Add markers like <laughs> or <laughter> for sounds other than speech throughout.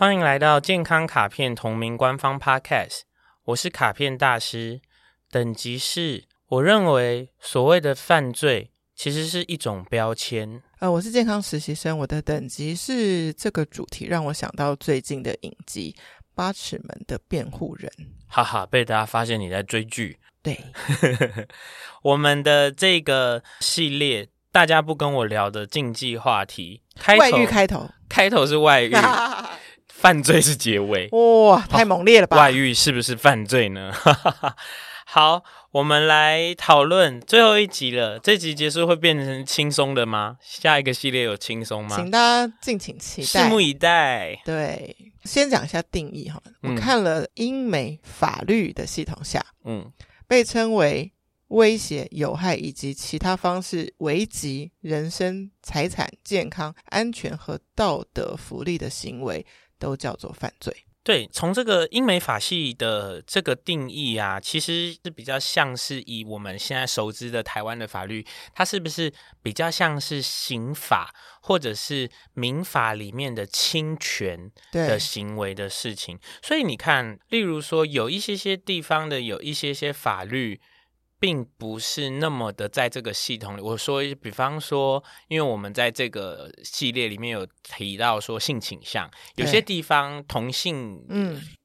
欢迎来到健康卡片同名官方 Podcast，我是卡片大师。等级是，我认为所谓的犯罪其实是一种标签。呃，我是健康实习生，我的等级是这个主题让我想到最近的影集《八尺门的辩护人》。哈哈，被大家发现你在追剧。对，<laughs> 我们的这个系列，大家不跟我聊的禁忌话题，开头外遇开头，开头是外遇，<laughs> 犯罪是结尾，哇，太猛烈了吧？外遇是不是犯罪呢？<laughs> 好，我们来讨论最后一集了。这集结束会变成轻松的吗？下一个系列有轻松吗？请大家敬请期待，拭目以待。对，先讲一下定义哈。我看了英美法律的系统下，嗯。被称为威胁、有害以及其他方式危及人身、财产、健康、安全和道德福利的行为，都叫做犯罪。对，从这个英美法系的这个定义啊，其实是比较像是以我们现在熟知的台湾的法律，它是不是比较像是刑法或者是民法里面的侵权的行为的事情？所以你看，例如说有一些些地方的有一些些法律。并不是那么的在这个系统里。我说，比方说，因为我们在这个系列里面有提到说性倾向，有些地方同性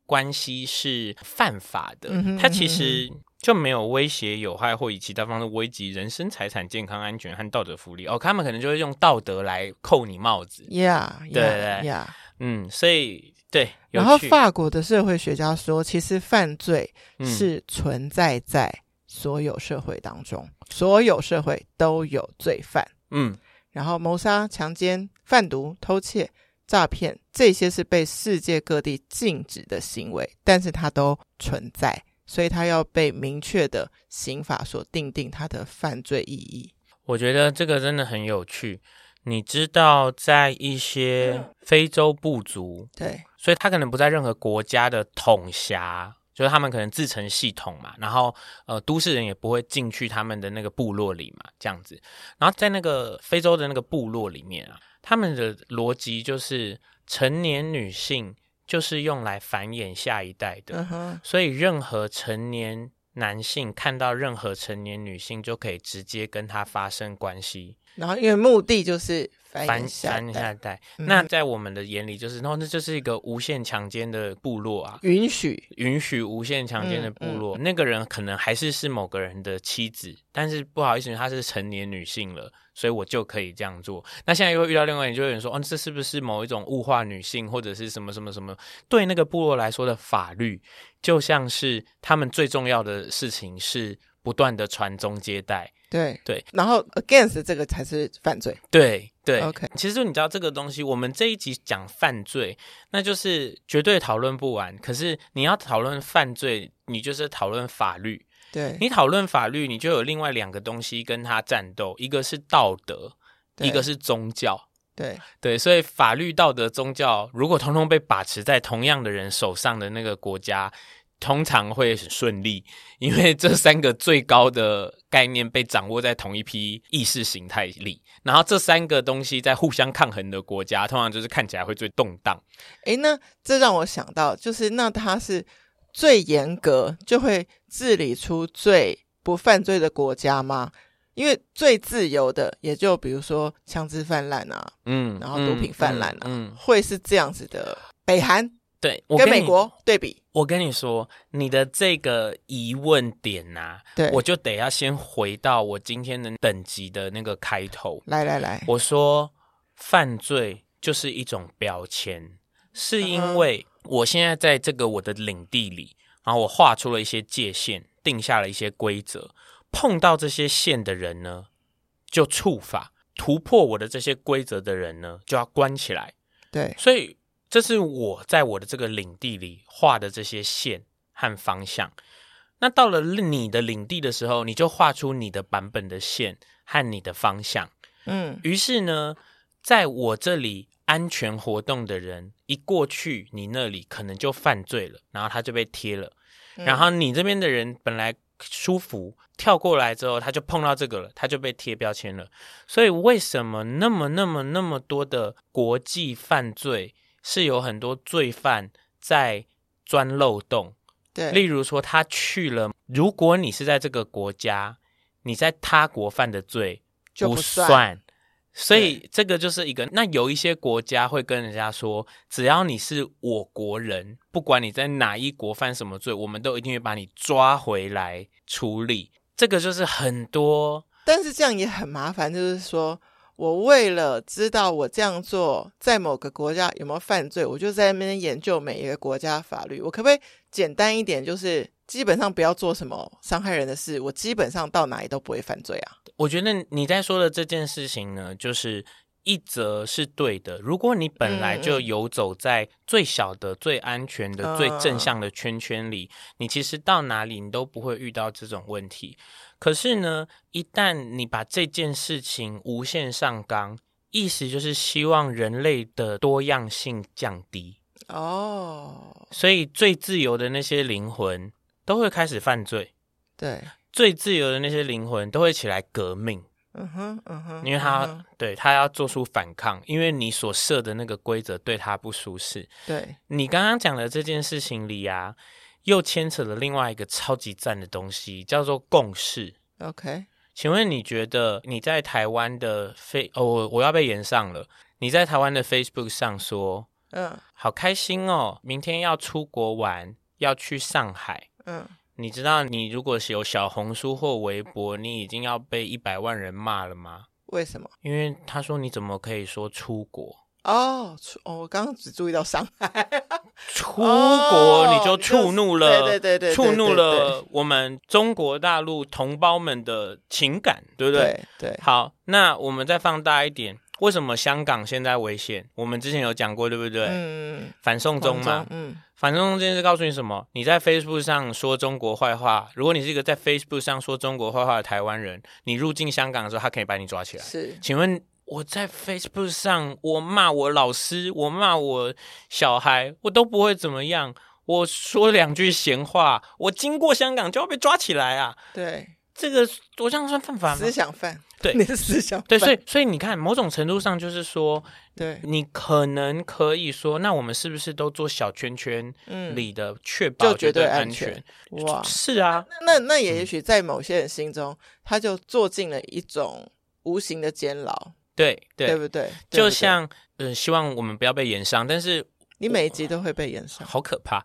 关系是犯法的，嗯、它其实就没有威胁、有害或以其他方式危及人身、财产、健康、安全和道德福利。哦，他们可能就会用道德来扣你帽子。Yeah，对对对，yeah. 嗯，所以对。然后法国的社会学家说，其实犯罪是存在在。所有社会当中，所有社会都有罪犯，嗯，然后谋杀、强奸、贩毒、偷窃、诈骗，这些是被世界各地禁止的行为，但是它都存在，所以它要被明确的刑法所定定它的犯罪意义。我觉得这个真的很有趣。你知道，在一些非洲部族，对，所以他可能不在任何国家的统辖。就是他们可能自成系统嘛，然后呃，都市人也不会进去他们的那个部落里嘛，这样子。然后在那个非洲的那个部落里面啊，他们的逻辑就是成年女性就是用来繁衍下一代的。所以任何成年男性看到任何成年女性就可以直接跟她发生关系。然后因为目的就是。繁下一代，那在我们的眼里就是，然后那就是一个无限强奸的部落啊，允许允许无限强奸的部落，嗯嗯、那个人可能还是是某个人的妻子，但是不好意思，她是成年女性了，所以我就可以这样做。那现在又会遇到另外一个人，就有人说，哦，这是不是某一种物化女性，或者是什么什么什么？对那个部落来说的法律，就像是他们最重要的事情是不断的传宗接代。对对，然后 against 这个才是犯罪。对对，OK。其实你知道这个东西，我们这一集讲犯罪，那就是绝对讨论不完。可是你要讨论犯罪，你就是讨论法律。对，你讨论法律，你就有另外两个东西跟他战斗，一个是道德，一个是宗教。对对，所以法律、道德、宗教，如果通通被把持在同样的人手上的那个国家。通常会很顺利，因为这三个最高的概念被掌握在同一批意识形态里，然后这三个东西在互相抗衡的国家，通常就是看起来会最动荡。诶，那这让我想到，就是那它是最严格，就会治理出最不犯罪的国家吗？因为最自由的，也就比如说枪支泛滥啊，嗯，然后毒品泛滥啊，嗯，嗯，会是这样子的。北韩。对，我跟美国对比，我跟你说，你的这个疑问点呐、啊，对，我就得要先回到我今天的等级的那个开头。来来来，我说犯罪就是一种标签，是因为我现在在这个我的领地里，然后我画出了一些界限，定下了一些规则，碰到这些线的人呢，就触法；突破我的这些规则的人呢，就要关起来。对，所以。这是我在我的这个领地里画的这些线和方向。那到了你的领地的时候，你就画出你的版本的线和你的方向。嗯，于是呢，在我这里安全活动的人一过去，你那里可能就犯罪了，然后他就被贴了。然后你这边的人本来舒服，跳过来之后他就碰到这个了，他就被贴标签了。所以为什么那么那么那么多的国际犯罪？是有很多罪犯在钻漏洞。对，例如说他去了，如果你是在这个国家，你在他国犯的罪就不算。不算所以这个就是一个，那有一些国家会跟人家说，只要你是我国人，不管你在哪一国犯什么罪，我们都一定会把你抓回来处理。这个就是很多，但是这样也很麻烦，就是说我为了知道我这样做在某个国家有没有犯罪，我就在那边研究每一个国家法律。我可不可以简单一点，就是基本上不要做什么伤害人的事，我基本上到哪里都不会犯罪啊？我觉得你在说的这件事情呢，就是一则是对的。如果你本来就游走在最小的、最安全的、最正向的圈圈里，你其实到哪里你都不会遇到这种问题。可是呢，一旦你把这件事情无限上纲，意思就是希望人类的多样性降低哦。所以最自由的那些灵魂都会开始犯罪。对。最自由的那些灵魂都会起来革命，嗯哼，嗯哼，因为他、嗯、对他要做出反抗，因为你所设的那个规则对他不舒适。对，你刚刚讲的这件事情里啊，又牵扯了另外一个超级赞的东西，叫做共识。OK，请问你觉得你在台湾的 Face 哦，我我要被延上了？你在台湾的 Facebook 上说，嗯，好开心哦，明天要出国玩，要去上海，嗯。你知道，你如果是有小红书或微博，你已经要被一百万人骂了吗？为什么？因为他说你怎么可以说出国？哦，出哦，我刚刚只注意到上海，出国你就触怒了，对对对，触怒了我们中国大陆同胞们的情感，对不对？对。好，那我们再放大一点。为什么香港现在危险？我们之前有讲过，对不对？嗯，反送中嘛。嗯，反送中这件事告诉你什么？你在 Facebook 上说中国坏话，如果你是一个在 Facebook 上说中国坏话的台湾人，你入境香港的时候，他可以把你抓起来。是，请问我在 Facebook 上我骂我老师，我骂我小孩，我都不会怎么样。我说两句闲话，我经过香港就要被抓起来啊？对，这个我这样算犯法吗？思想犯。<laughs> 对，<laughs> 你的思想犯对，所以所以你看，某种程度上就是说，对，你可能可以说，那我们是不是都做小圈圈里的，确保绝对安全？哇，是啊，那那也也许在某些人心中，他就做进了一种无形的监牢，对对，对不对？就像呃，希望我们不要被延上，但是你每一集都会被延上，好可怕。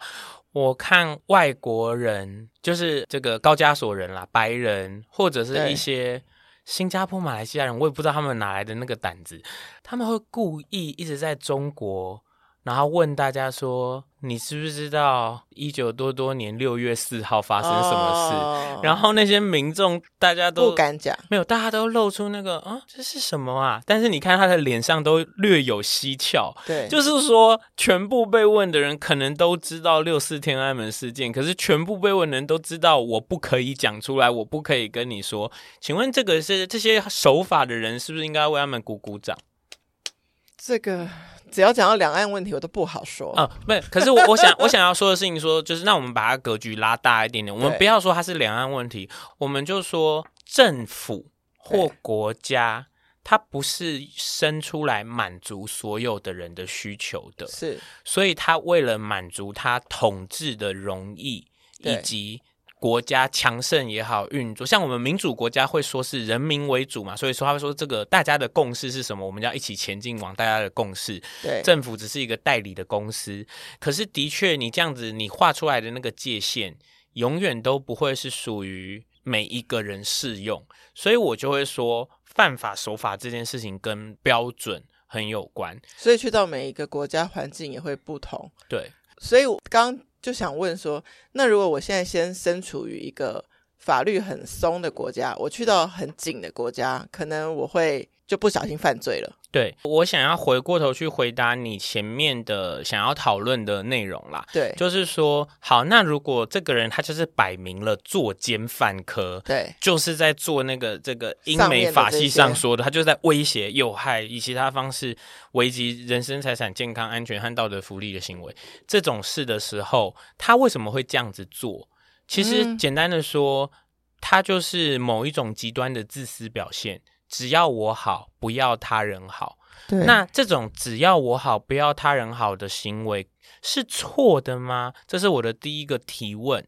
我看外国人，就是这个高加索人啦，白人或者是一些。新加坡、马来西亚人，我也不知道他们哪来的那个胆子，他们会故意一直在中国，然后问大家说：“你知不知道一九多多年六月四号发生什么事？”哦、然后那些民众大家都不敢讲，没有，大家都露出那个啊，这是什么啊？但是你看他的脸上都略有蹊跷，对，就是说全部被问的人可能都知道六四天安门事件，可是全部被问的人都知道我不可以讲出来，我不可以跟你说。请问这个是这些守法的人是不是应该为他们鼓鼓掌？这个。只要讲到两岸问题，我都不好说啊。不，可是我我想我想要说的事情说，就是那我们把它格局拉大一点点，我们不要说它是两岸问题，我们就说政府或国家，它不是生出来满足所有的人的需求的，是，所以它为了满足它统治的容易以及。国家强盛也好，运作像我们民主国家会说是人民为主嘛，所以说他会说这个大家的共识是什么？我们要一起前进，往大家的共识。对，政府只是一个代理的公司，可是的确你这样子你画出来的那个界限，永远都不会是属于每一个人适用，所以我就会说犯法守法这件事情跟标准很有关，所以去到每一个国家环境也会不同。对，所以我刚。就想问说，那如果我现在先身处于一个法律很松的国家，我去到很紧的国家，可能我会就不小心犯罪了。对，我想要回过头去回答你前面的想要讨论的内容啦。对，就是说，好，那如果这个人他就是摆明了作奸犯科，对，就是在做那个这个英美法系上说的，他就是在威胁、诱害以其他方式危及人身、财产、健康、安全和道德福利的行为，这种事的时候，他为什么会这样子做？其实简单的说，嗯、他就是某一种极端的自私表现。只要我好，不要他人好。那这种只要我好，不要他人好的行为是错的吗？这是我的第一个提问。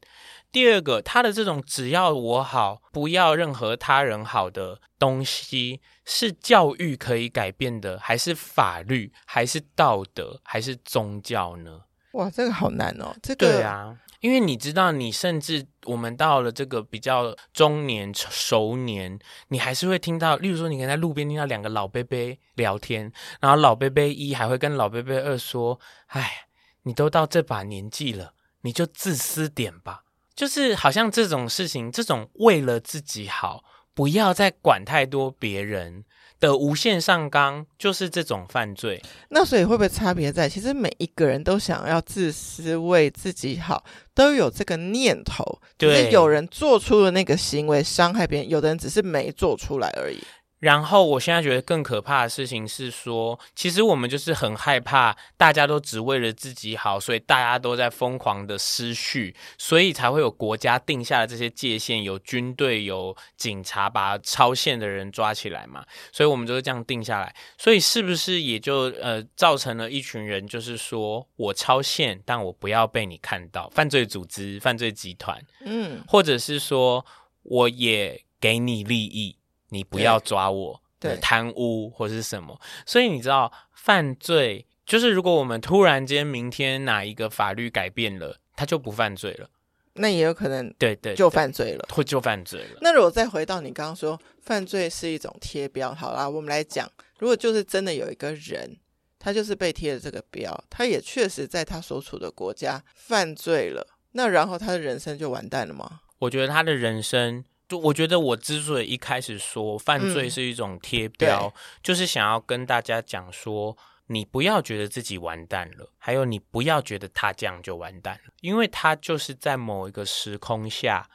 第二个，他的这种只要我好，不要任何他人好的东西，是教育可以改变的，还是法律，还是道德，还是宗教呢？哇，这个好难哦。这个对啊，因为你知道，你甚至我们到了这个比较中年熟年，你还是会听到，例如说，你可能在路边听到两个老伯伯聊天，然后老伯伯一还会跟老伯伯二说：“哎，你都到这把年纪了，你就自私点吧。”就是好像这种事情，这种为了自己好，不要再管太多别人的无限上纲，就是这种犯罪。那所以会不会差别在，其实每一个人都想要自私，为自己好，都有这个念头。对，就是有人做出了那个行为伤害别人，有的人只是没做出来而已。然后，我现在觉得更可怕的事情是说，其实我们就是很害怕，大家都只为了自己好，所以大家都在疯狂的失序，所以才会有国家定下的这些界限，有军队、有警察把超限的人抓起来嘛。所以我们就是这样定下来。所以是不是也就呃造成了一群人，就是说我超限，但我不要被你看到，犯罪组织、犯罪集团，嗯，或者是说我也给你利益。你不要抓我，对，贪污或是什么？所以你知道，犯罪就是如果我们突然间明天哪一个法律改变了，他就不犯罪了，那也有可能，对对，就犯罪了，会就犯罪了。那如果再回到你刚刚说，犯罪是一种贴标，好啦，我们来讲，如果就是真的有一个人，他就是被贴了这个标，他也确实在他所处的国家犯罪了，那然后他的人生就完蛋了吗？我觉得他的人生。我觉得我之所以一开始说犯罪是一种贴标，嗯，就是想要跟大家讲说，你不要觉得自己完蛋了，还有你不要觉得他这样就完蛋了，因为他就是在某一个时空下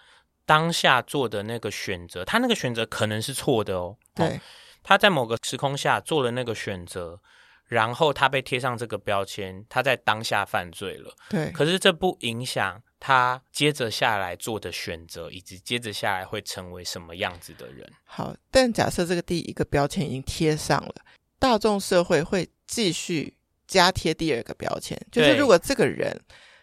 当下做的那个选择，他那个选择可能是错的哦。对，哦，他在某个时空下做了那个选择，然后他被贴上这个标签，他在当下犯罪了。对，可是这不影响。他接着下来做的选择，以及接着下来会成为什么样子的人？好，但假设这个第一个标签已经贴上了，大众社会会继续加贴第二个标签，就是如果这个人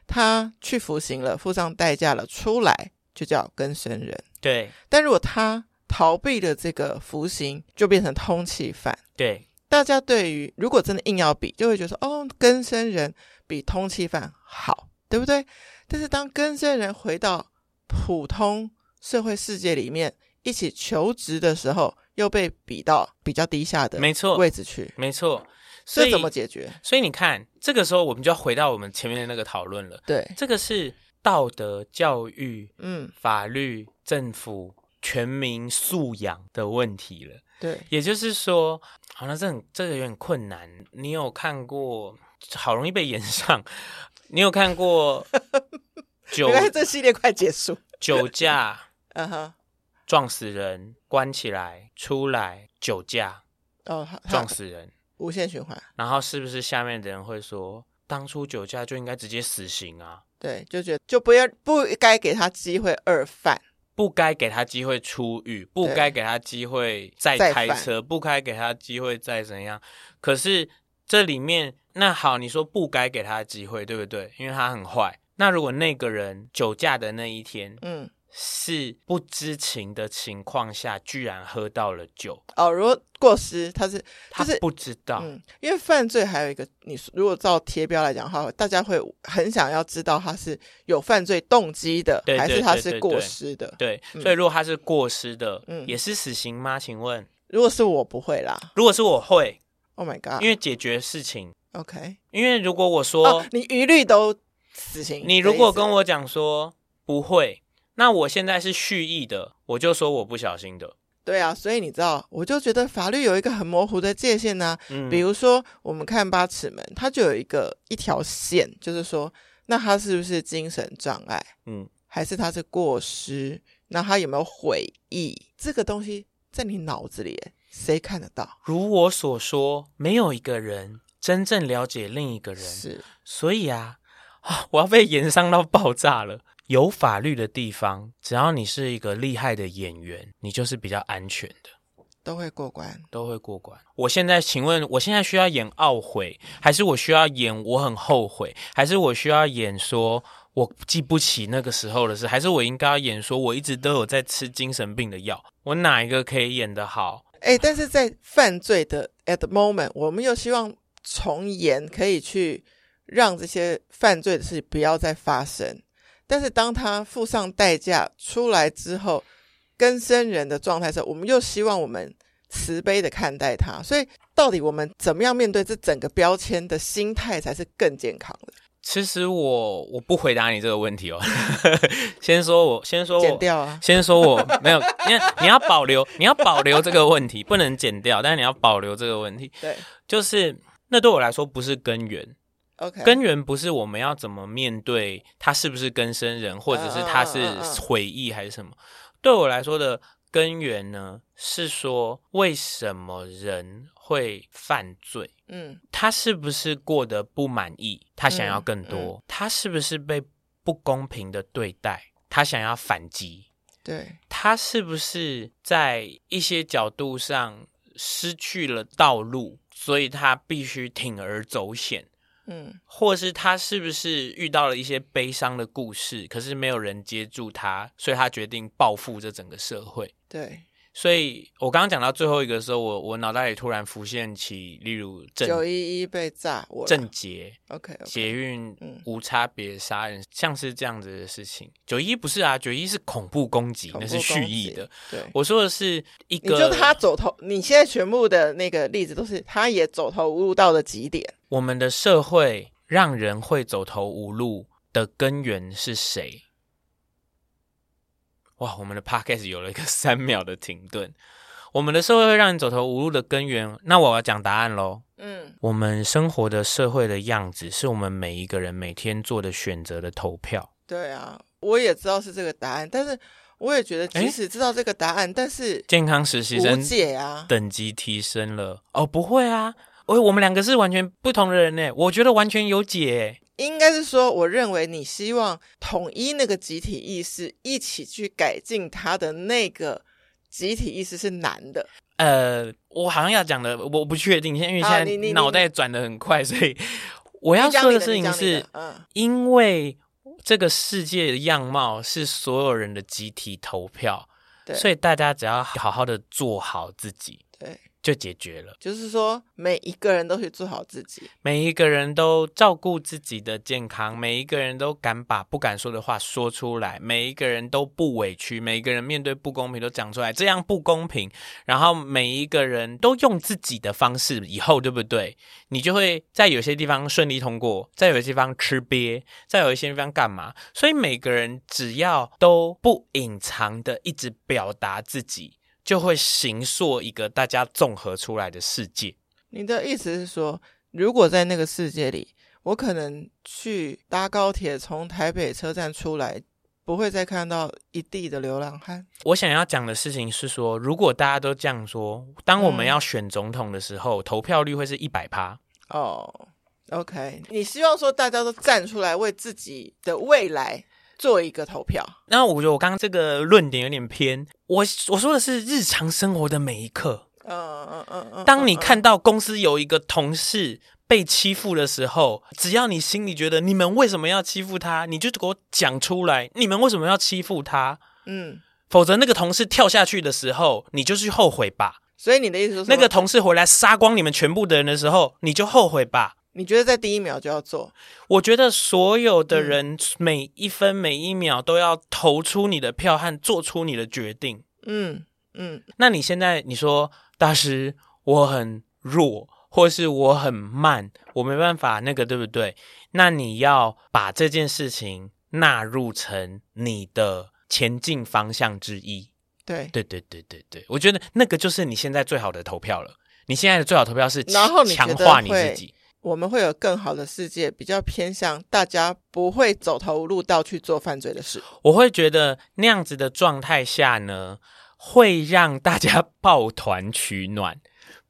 他去服刑了，付上代价了，出来就叫更生人。对，但如果他逃避了这个服刑，就变成通缉犯。对，大家对于如果真的硬要比，就会觉得说，哦，更生人比通缉犯好，对不对？但是当跟这些人回到普通社会世界里面一起求职的时候，又被比到比较低下的没错位置去，没错，所以怎么解决？所以你看，这个时候我们就要回到我们前面的那个讨论了。对，这个是道德教育、嗯，法律、政府、全民素养的问题了。对，也就是说，好像这很这个有点困难。你有看过？好容易被延上。你有看过 <laughs> 酒？原来这系列快结束。酒驾，嗯哼，撞死人，关起来，出来酒驾，哦，撞死人，无限循环。然后是不是下面的人会说，当初酒驾就应该直接死刑啊？对，就觉得就不要不该给他机会二犯，不该给他机会出狱，不该给他机会再开车，不该给他机会再怎样。可是这里面。那好，你说不该给他的机会，对不对？因为他很坏。那如果那个人酒驾的那一天，嗯，是不知情的情况下，居然喝到了酒哦。如果过失，他是他是不知道，嗯，因为犯罪还有一个，你如果照贴标来讲的话，大家会很想要知道他是有犯罪动机的，对对对对对，还是他是过失的？对，所以如果他是过失的，嗯，也是死刑吗？请问，如果是我不会啦，如果是我会，Oh my God，因为解决事情。OK，因为如果我说、哦、你一律都死刑，你如果跟我讲说不会，那我现在是蓄意的，我就说我不小心的。对啊，所以你知道，我就觉得法律有一个很模糊的界限呢、啊。嗯，比如说我们看八尺门，它就有一个一条线，就是说，那他是不是精神障碍？嗯，还是他是过失？那他有没有悔意？这个东西在你脑子里，谁看得到？如我所说，没有一个人。真正了解另一个人，是，所以啊，啊，我要被炎上到爆炸了。有法律的地方，只要你是一个厉害的演员，你就是比较安全的。都会过关，都会过关。我现在请问，我现在需要演懊悔，还是我需要演我很后悔，还是我需要演说我记不起那个时候的事，还是我应该要演说我一直都有在吃精神病的药？我哪一个可以演得好？哎，但是在犯罪的 at the moment，我们又希望从严可以去让这些犯罪的事情不要再发生。但是当他付上代价出来之后，跟生人的状态时，我们又希望我们慈悲的看待他，所以到底我们怎么样面对这整个标签的心态才是更健康的？其实我我不回答你这个问题哦，<laughs> 先说我先说我剪掉啊，先说我没有，因为你要保留你要保留这个问题，不能剪掉，但是你要保留这个问题，对，就是那对我来说不是根源。OK，根源不是我们要怎么面对他是不是更生人，或者是他是回忆还是什么。对我来说的根源呢，是说为什么人会犯罪？嗯，他是不是过得不满意？他想要更多？嗯嗯、他是不是被不公平的对待？他想要反击？对，他是不是在一些角度上失去了道路，所以他必须铤而走险？嗯，或是他是不是遇到了一些悲伤的故事，可是没有人接住他，所以他决定报复这整个社会。对，所以我刚刚讲到最后一个的时候，我我脑袋里突然浮现起，例如九一一被炸，我郑捷，OK，捷运无差别杀人，像是这样子的事情。九一不是啊，九一是恐怖攻击，那是蓄意的。对，我说的是一个，你就他走投，你现在全部的那个例子都是他也走投无路到了极点。我们的社会让人会走投无路的根源是谁？哇，我们的 podcast 有了一个三秒的停顿。我们的社会会让你走投无路的根源，那我要讲答案喽。嗯，我们生活的社会的样子，是我们每一个人每天做的选择的投票。对啊，我也知道是这个答案，但是我也觉得，即使知道这个答案，但是健康实习生解啊，等级提升了哦，不会啊。我我们两个是完全不同的人呢，我觉得完全有解。应该是说，我认为你希望统一那个集体意识，一起去改进他的那个集体意识是难的。呃，我好像要讲的，我不确定，因为现在脑袋转的很快，所以我要说的事情是，嗯，因为这个世界的样貌是所有人的集体投票，对，所以大家只要好好的做好自己，对。就解决了，就是说每一个人都去做好自己，每一个人都照顾自己的健康，每一个人都敢把不敢说的话说出来，每一个人都不委屈，每一个人面对不公平都讲出来，这样不公平。然后每一个人都用自己的方式，以后对不对？你就会在有些地方顺利通过，在有些地方吃瘪，在有一些地方干嘛？所以每个人只要都不隐藏的一直表达自己。就会形塑一个大家综合出来的世界。你的意思是说，如果在那个世界里，我可能去搭高铁从台北车站出来，不会再看到一地的流浪汉？我想要讲的事情是说，如果大家都这样说，当我们要选总统的时候，嗯、投票率会是一百趴。哦，OK，你希望说大家都站出来为自己的未来。做一个投票，那我觉得我刚刚这个论点有点偏。我我说的是日常生活的每一刻。嗯嗯嗯嗯。当你看到公司有一个同事被欺负的时候，只要你心里觉得你们为什么要欺负他，你就给我讲出来，你们为什么要欺负他？嗯。否则那个同事跳下去的时候，你就去后悔吧。所以你的意思是，那个同事回来杀光你们全部的人的时候，你就后悔吧。你觉得在第一秒就要做？我觉得所有的人每一分每一秒都要投出你的票和做出你的决定。嗯嗯。那你现在你说大师，我很弱，或是我很慢，我没办法那个，对不对？那你要把这件事情纳入成你的前进方向之一。对对对对对对，我觉得那个就是你现在最好的投票了。你现在的最好投票是强化你自己。我们会有更好的世界，比较偏向大家不会走投无路到去做犯罪的事。我会觉得那样子的状态下呢，会让大家抱团取暖。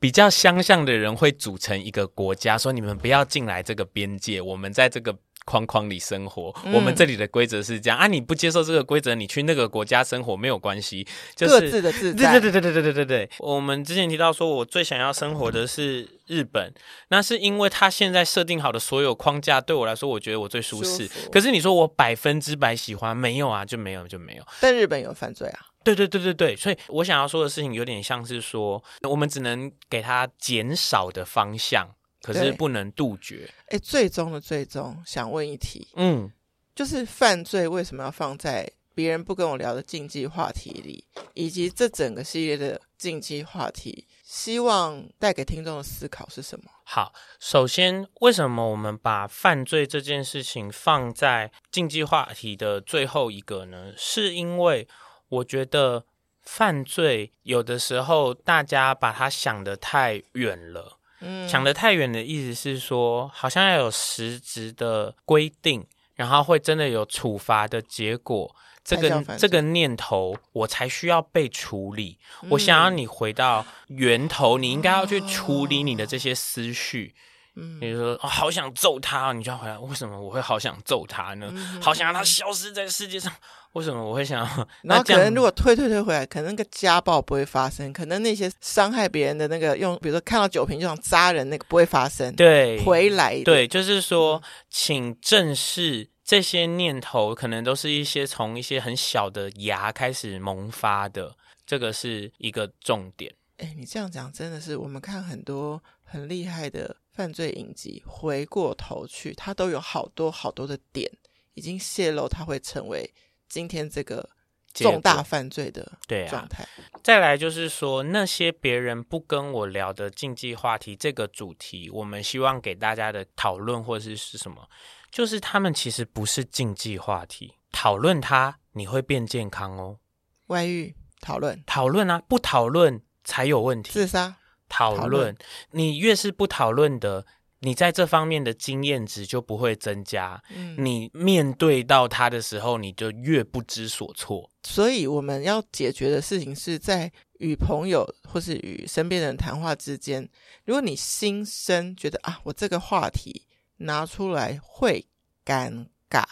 比较相像的人会组成一个国家，说你们不要进来这个边界，我们在这个框框里生活，嗯、我们这里的规则是这样啊，你不接受这个规则，你去那个国家生活没有关系，就是各自的自在。对对对对对对对对。我们之前提到说，我最想要生活的是日本，那是因为他现在设定好的所有框架对我来说，我觉得我最舒适。舒。可是你说我百分之百喜欢，没有啊，就没有就没有。但日本有犯罪啊。对对对对对，所以我想要说的事情有点像是说，我们只能给他减少的方向，可是不能杜绝。哎，最终的最终，想问一题，嗯，就是犯罪为什么要放在别人不跟我聊的禁忌话题里，以及这整个系列的禁忌话题，希望带给听众的思考是什么？好，首先，为什么我们把犯罪这件事情放在禁忌话题的最后一个呢？是因为。我觉得犯罪有的时候大家把它想得太远了，嗯，想得太远的意思是说，好像要有实质的规定，然后会真的有处罚的结果，这个这个念头我才需要被处理。嗯，我想要你回到源头，你应该要去处理你的这些思绪。嗯，比如说，哦，好想揍他，你就要回来。为什么我会好想揍他呢？嗯，好想让他消失在世界上。为什么我会想要？<laughs> 然后可能如果退退退回来，可能那个家暴不会发生，可能那些伤害别人的那个用，比如说看到酒瓶就想扎人那个不会发生。对，回来。对，就是说，请正视这些念头，可能都是一些从一些很小的芽开始萌发的，这个是一个重点。哎，你这样讲真的是，我们看很多很厉害的。犯罪影集，回过头去，他都有好多好多的点已经泄露，他会成为今天这个重大犯罪的状态。啊、再来就是说，那些别人不跟我聊的禁忌话题，这个主题，我们希望给大家的讨论或是是什么？就是他们其实不是禁忌话题，讨论它你会变健康哦。外遇讨论讨论啊，不讨论才有问题。自杀。讨论，讨论，你越是不讨论的，你在这方面的经验值就不会增加。嗯，你面对到他的时候，你就越不知所措。所以我们要解决的事情是在与朋友或是与身边人谈话之间，如果你心生觉得啊，我这个话题拿出来会尴尬，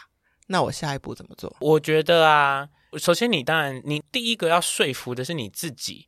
那我下一步怎么做？我觉得啊，首先你当然，你第一个要说服的是你自己。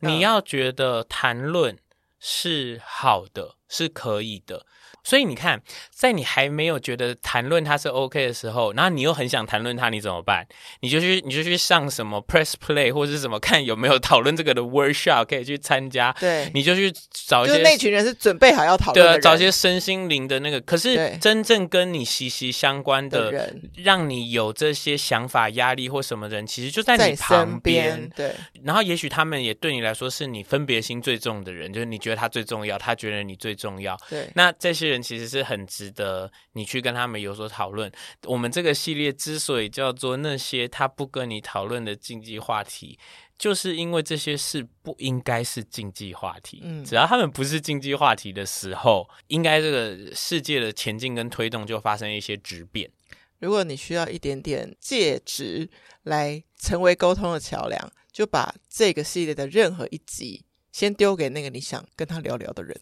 你要觉得谈论是好的，是可以的。所以你看，在你还没有觉得谈论它是 OK 的时候，然后你又很想谈论它，你怎么办？你就去，你就去上什么 Press Play 或者是什么，看有没有讨论这个的 workshop 可以去参加。对，你就去找一些，就那群人是准备好要讨论的人。对，找一些身心灵的那个。可是真正跟你息息相关的人，让你有这些想法、压力或什么人，其实就在你旁边。对，然后也许他们也对你来说是你分别心最重的人，就是你觉得他最重要，他觉得你最重要。对，那这些。人其实是很值得你去跟他们有所讨论。我们这个系列之所以叫做那些他不跟你讨论的禁忌话题，就是因为这些事不应该是禁忌话题。嗯，只要他们不是禁忌话题的时候，应该这个世界的前进跟推动就发生一些质变。如果你需要一点点介质来成为沟通的桥梁，就把这个系列的任何一集先丢给那个你想跟他聊聊的人。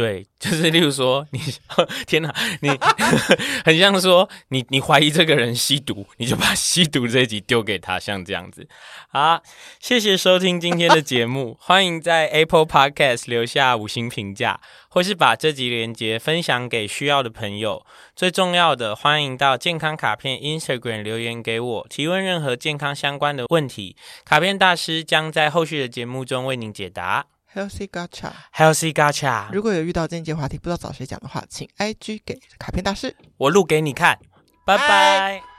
对，<laughs> 就是例如说，你天哪，你 <laughs> 很像说，你你怀疑这个人吸毒，你就把吸毒这一集丢给他，像这样子。好，谢谢收听今天的节目，<laughs> 欢迎在 Apple Podcast 留下五星评价，或是把这集连接分享给需要的朋友。最重要的，欢迎到健康卡片 Instagram 留言给我，提问任何健康相关的问题，卡片大师将在后续的节目中为您解答。Healthy Gacha，Healthy Gacha。如果有遇到间接话题不知道找谁讲的话，请 IG 给卡片大师，我录给你看。拜拜。